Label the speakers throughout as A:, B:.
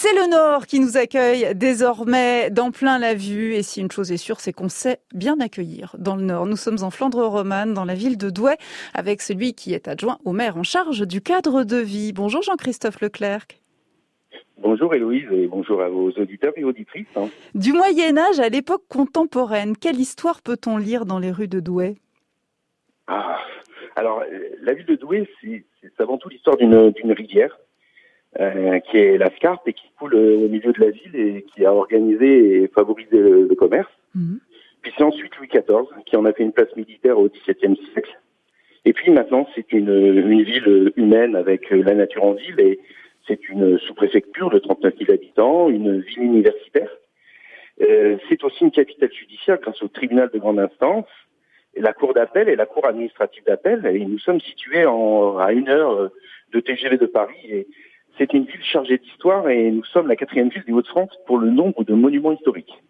A: C'est le Nord qui nous accueille désormais dans plein la vue. Et si une chose est sûre, c'est qu'on sait bien accueillir dans le Nord. Nous sommes en Flandre romane, dans la ville de Douai, avec celui qui est adjoint au maire en charge du cadre de vie. Bonjour Jean-Christophe Leclerc.
B: Bonjour Héloïse et bonjour à vos auditeurs et auditrices. Hein.
A: Du Moyen Âge à l'époque contemporaine, quelle histoire peut-on lire dans les rues de Douai?
B: Ah, Alors, la ville de Douai, c'est avant tout l'histoire d'une rivière euh, qui est la Scarpe et qui coule euh, au milieu de la ville et qui a organisé et favorisé le, commerce. Mhm. Puis c'est ensuite Louis XIV qui en a fait une place militaire au XVIIe siècle. Et puis maintenant, c'est une, une ville humaine avec la nature en ville et c'est une sous-préfecture de 39 000 habitants, une ville universitaire. Euh, c'est aussi une capitale judiciaire grâce au tribunal de grande instance, et la cour d'appel et la cour administrative d'appel. Et nous sommes situés en, à une heure de TGV de Paris. Et c'est une ville chargée d'histoire et nous sommes la quatrième ville des Hauts-de-France pour le nombre de monuments historiques.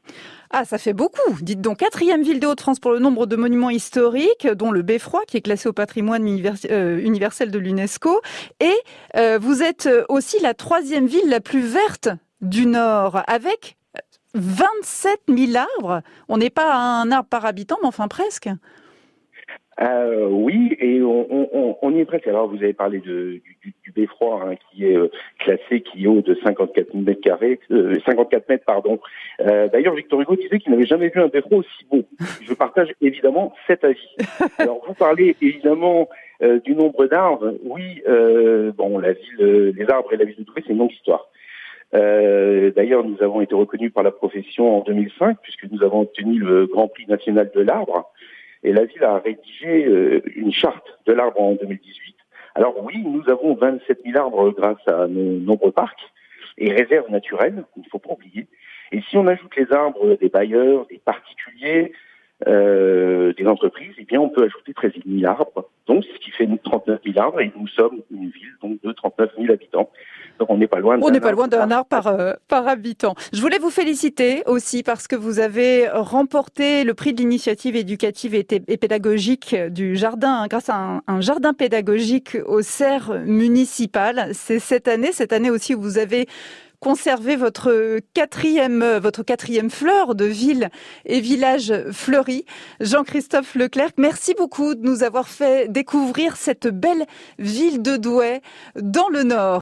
A: Ah, ça fait beaucoup. Dites donc, quatrième ville des Hauts-de-France pour le nombre de monuments historiques, dont le Beffroi, qui est classé au patrimoine euh, universel de l'UNESCO. Et euh, vous êtes aussi la troisième ville la plus verte du Nord, avec 27 000 arbres. On n'est pas à un arbre par habitant, mais enfin presque.
B: Euh, oui, et on, y est presque. Alors, vous avez parlé de, du, beffroi hein, qui est euh, classé, qui est haut de 54 mètres carrés, 54 euh, mètres, pardon. D'ailleurs, Victor Hugo disait qu'il n'avait jamais vu un beffroi aussi beau. Je partage évidemment cet avis. Alors, vous parlez évidemment du nombre d'arbres. Oui, bon, la ville, les arbres et la ville de Douai, c'est une longue histoire. D'ailleurs, nous avons été reconnus par la profession en 2005 puisque nous avons obtenu le Grand Prix national de l'arbre. Et la ville a rédigé euh, une charte de l'arbre en 2018. Alors oui, nous avons 27 000 arbres grâce à nos nombreux parcs et réserves naturelles, il ne faut pas oublier. Et si on ajoute les arbres des bailleurs, des particuliers, euh, des entreprises, eh bien on peut ajouter 13 000 arbres, donc ce qui fait 39 000 arbres, et nous sommes une ville donc de 39 000 habitants. Donc on n'est pas loin.
A: On n'est pas loin d'un arbre par, euh, par habitant. Je voulais vous féliciter aussi parce que vous avez remporté le prix de l'initiative éducative et, pédagogique du jardin grâce à un, jardin pédagogique au CERF municipal. C'est cette année, cette année aussi où vous avez conservé votre quatrième, votre quatrième fleur de ville et village fleuri. Jean-Christophe Leclerc, merci beaucoup de nous avoir fait découvrir cette belle ville de Douai dans le Nord.